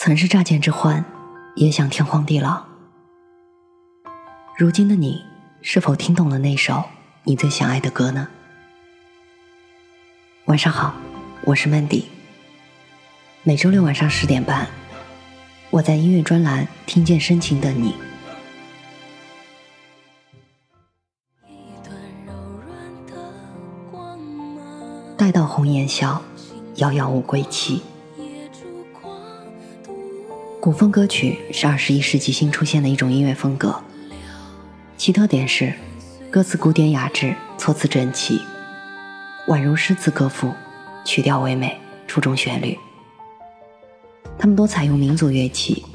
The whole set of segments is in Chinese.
曾是乍见之欢，也想天荒地老。如今的你，是否听懂了那首你最想爱的歌呢？晚上好，我是 Mandy。每周六晚上十点半，我在音乐专栏听见深情的你。待到红颜笑，遥遥无归期。古风歌曲是二十一世纪新出现的一种音乐风格，其特点是歌词古典雅致，措辞整齐，宛如诗词歌赋，曲调唯美，出众旋律。他们多采用民族乐器，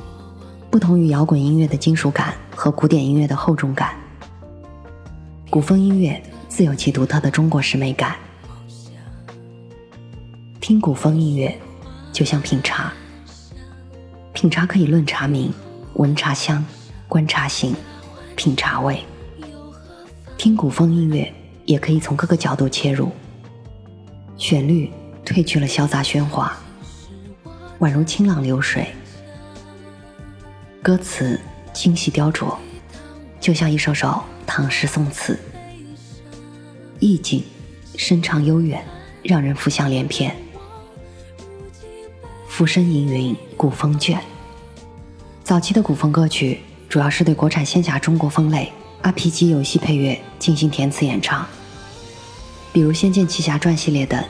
不同于摇滚音乐的金属感和古典音乐的厚重感。古风音乐自有其独特的中国式美感。听古风音乐，就像品茶。品茶可以论茶名、闻茶香、观茶形、品茶味。听古风音乐也可以从各个角度切入。旋律褪去了潇洒喧哗，宛如清朗流水；歌词精细雕琢，就像一首首唐诗宋词。意境深长悠远，让人浮想联翩。浮生吟云，古风卷。早期的古风歌曲主要是对国产仙侠中国风类 RPG 游戏配乐进行填词演唱，比如《仙剑奇侠传》系列等。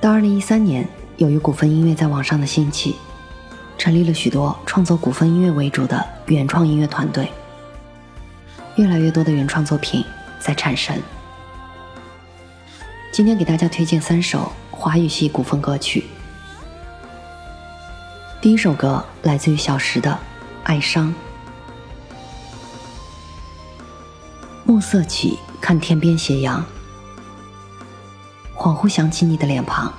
到二零一三年，由于古风音乐在网上的兴起，成立了许多创作古风音乐为主的原创音乐团队，越来越多的原创作品在产生。今天给大家推荐三首。华语系古风歌曲，第一首歌来自于小石的《哀伤》。暮色起，看天边斜阳，恍惚想起你的脸庞。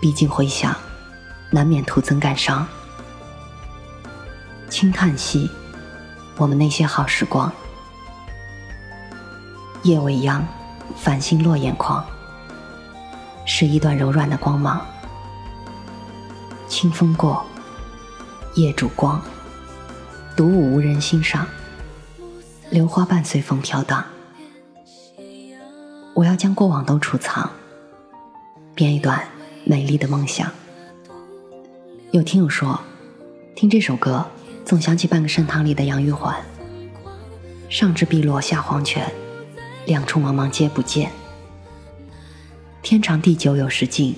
毕竟回想，难免徒增感伤。轻叹息，我们那些好时光。夜未央，繁星落眼眶。是一段柔软的光芒，清风过，夜烛光，独舞无人欣赏，流花瓣随风飘荡。我要将过往都储藏，编一段美丽的梦想。有听友说，听这首歌总想起半个盛唐里的杨玉环，上至碧落下黄泉，两处茫茫皆不见。天长地久有时尽，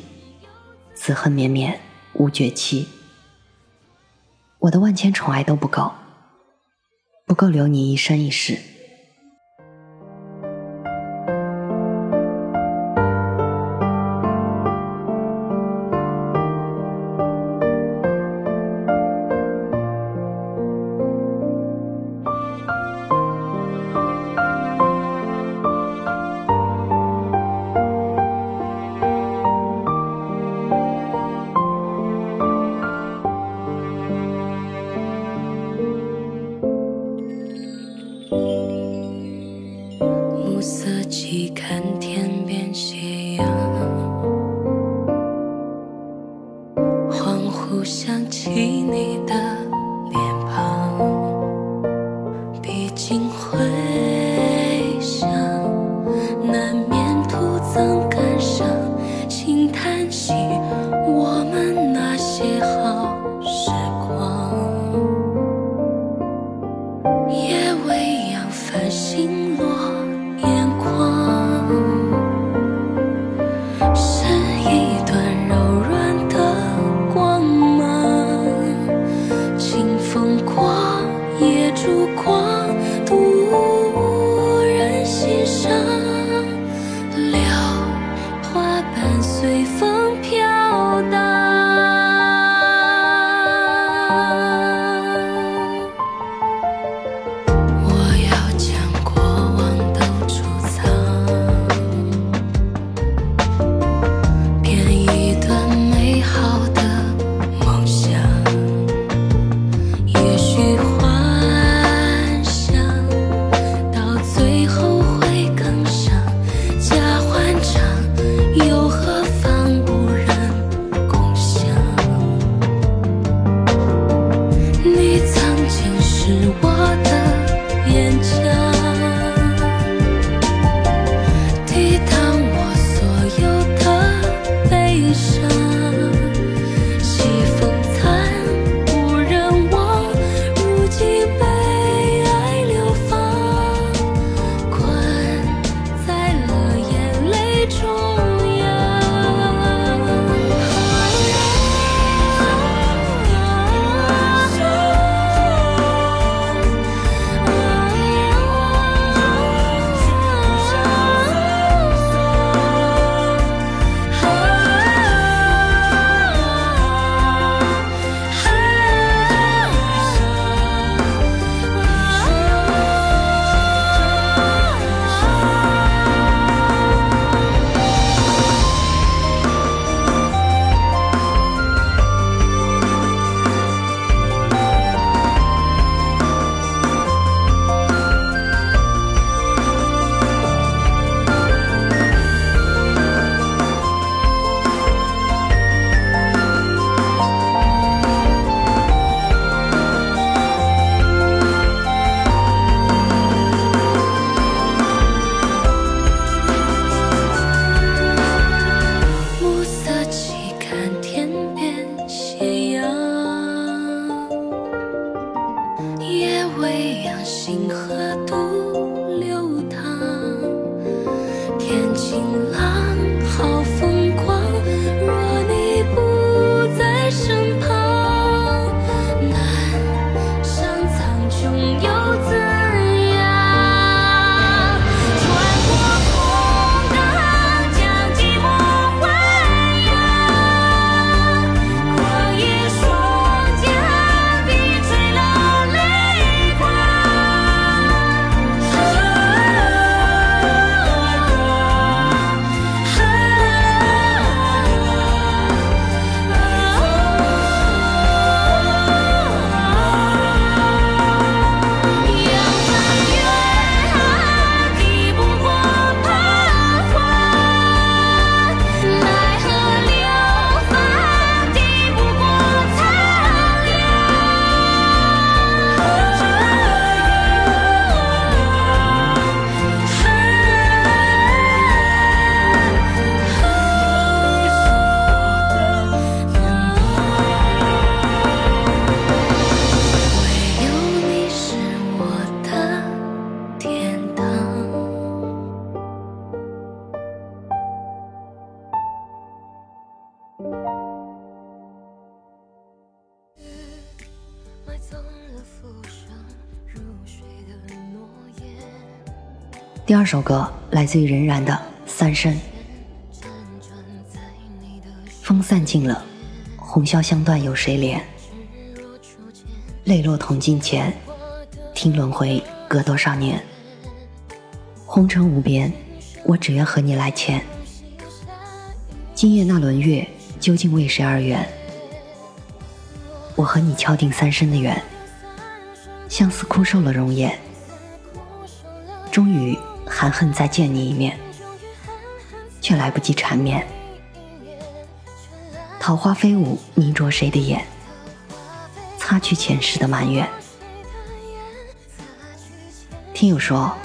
此恨绵绵无绝期。我的万千宠爱都不够，不够留你一生一世。回想晴朗第二首歌来自于任然的《三生》。风散尽了，红绡香断有谁怜？泪落铜镜前，听轮回隔多少年？红尘无边，我只愿和你来牵。今夜那轮月，究竟为谁而圆？我和你敲定三生的缘，相思枯瘦了容颜，终于。含恨再见你一面，却来不及缠绵。桃花飞舞，凝着谁的眼？擦去前世的埋怨。听友说，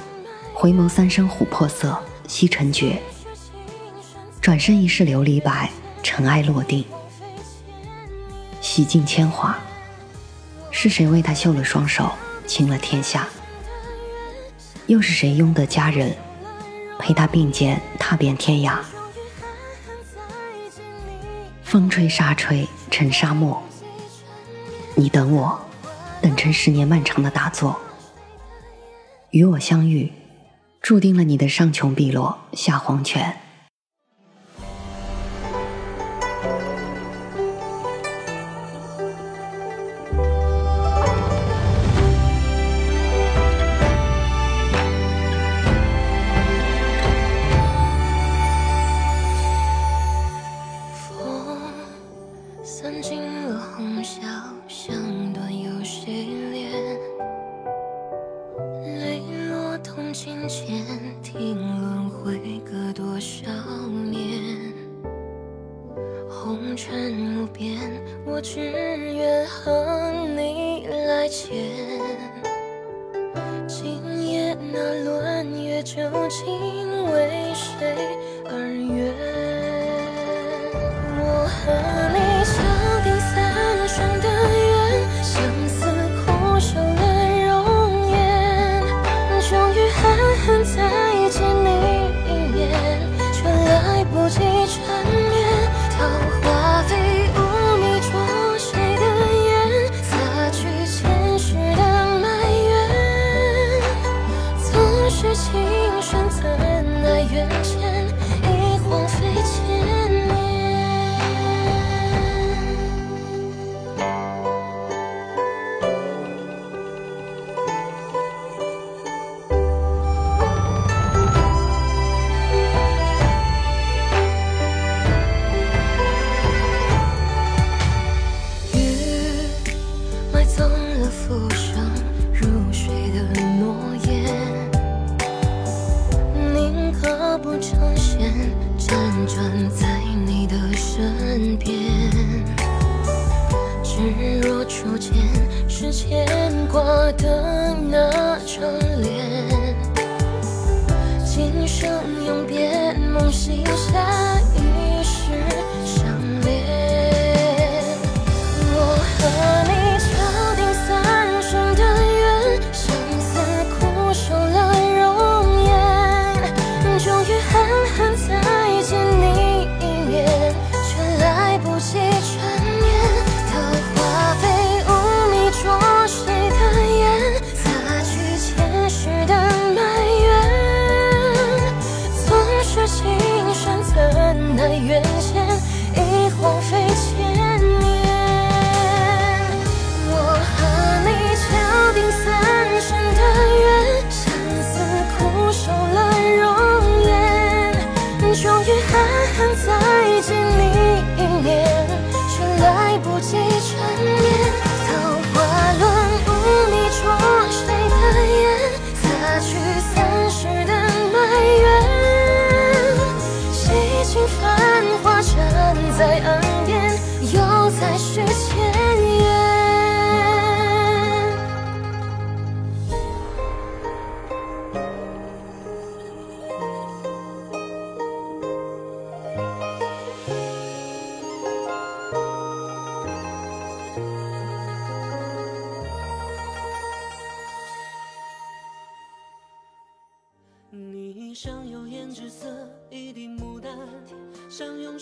回眸三生琥珀色，西城绝。转身一世琉璃白，尘埃落定，洗尽铅华。是谁为他绣了双手，倾了天下？又是谁拥的佳人，陪他并肩踏遍天涯？风吹沙吹成沙漠，你等我，等成十年漫长的打坐。与我相遇，注定了你的上穷碧落下黄泉。不变，我只愿和你来牵。今夜那轮月，究竟为谁而圆？我和你。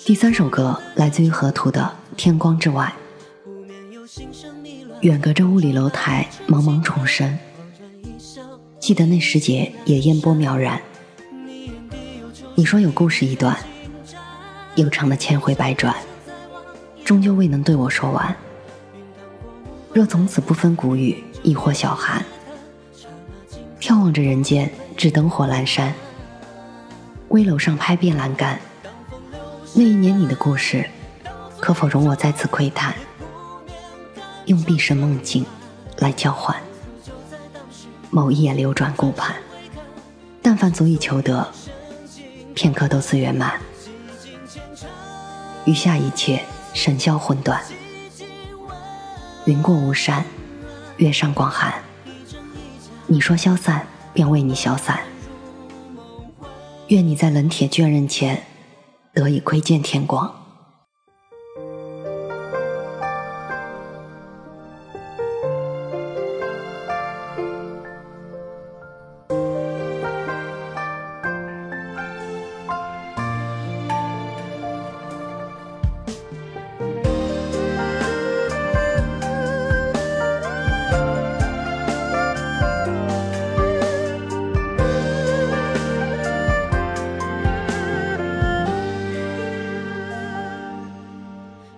第三首歌来自于河图的《天光之外》，远隔着雾里楼台，茫茫重生。记得那时节，也烟波渺然。你说有故事一段，悠长的千回百转，终究未能对我说完。若从此不分谷雨，亦或小寒，眺望着人间，只灯火阑珊。危楼上拍遍栏杆，那一年你的故事，可否容我再次窥探？用毕生梦境来交换，某一眼流转顾盼，但凡足以求得，片刻都似圆满。余下一切神消魂断，云过巫山，月上广寒。你说消散，便为你消散。愿你在冷铁卷刃前，得以窥见天光。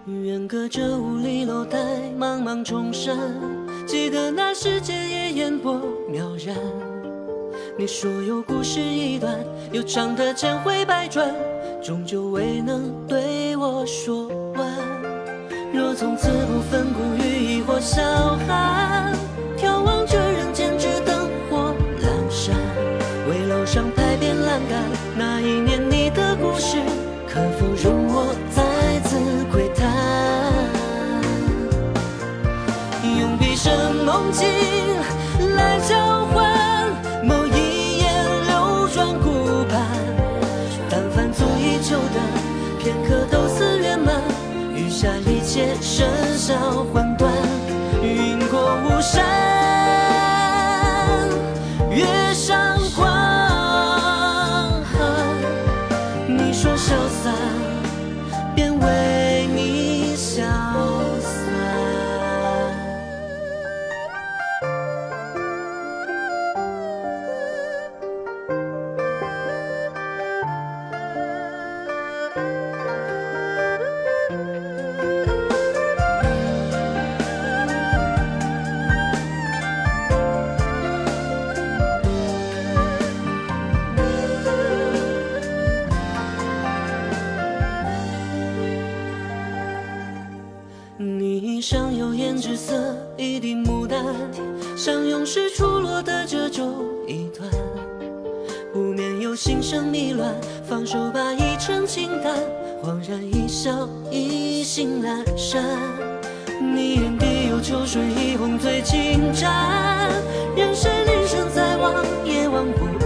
远隔着五里楼台，茫茫重山，记得那时间也烟波渺然。你说有故事一段，又长得千回百转，终究未能对我说完。若从此不分古与，亦或小寒，梦境来交换，某一眼流转顾盼。但凡足以求的片刻，都似圆满。余下一切生消幻断，云过巫山，不免有心生迷乱，放手把，一程清淡。恍然一笑，意兴阑珊。你眼底有秋水一泓最精湛，任谁凌声再望，也望不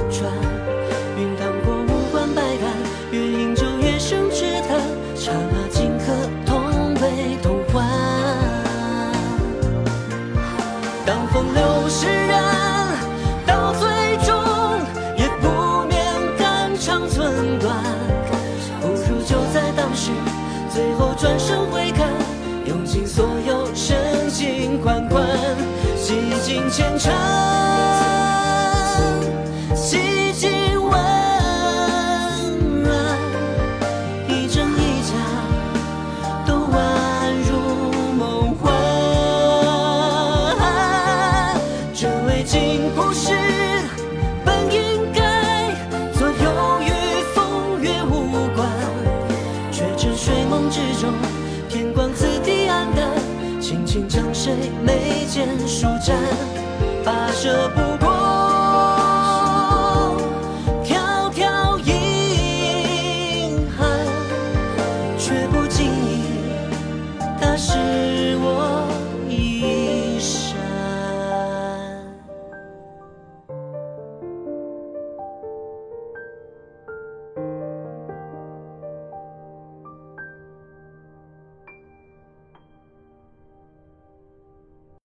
浅唱，几句温软，一真一假，都宛如梦幻。这未尽故事，本应该左右与风月无关，却沉睡梦之中，天光自地暗的，轻轻将谁眉间舒展。跋涉不过。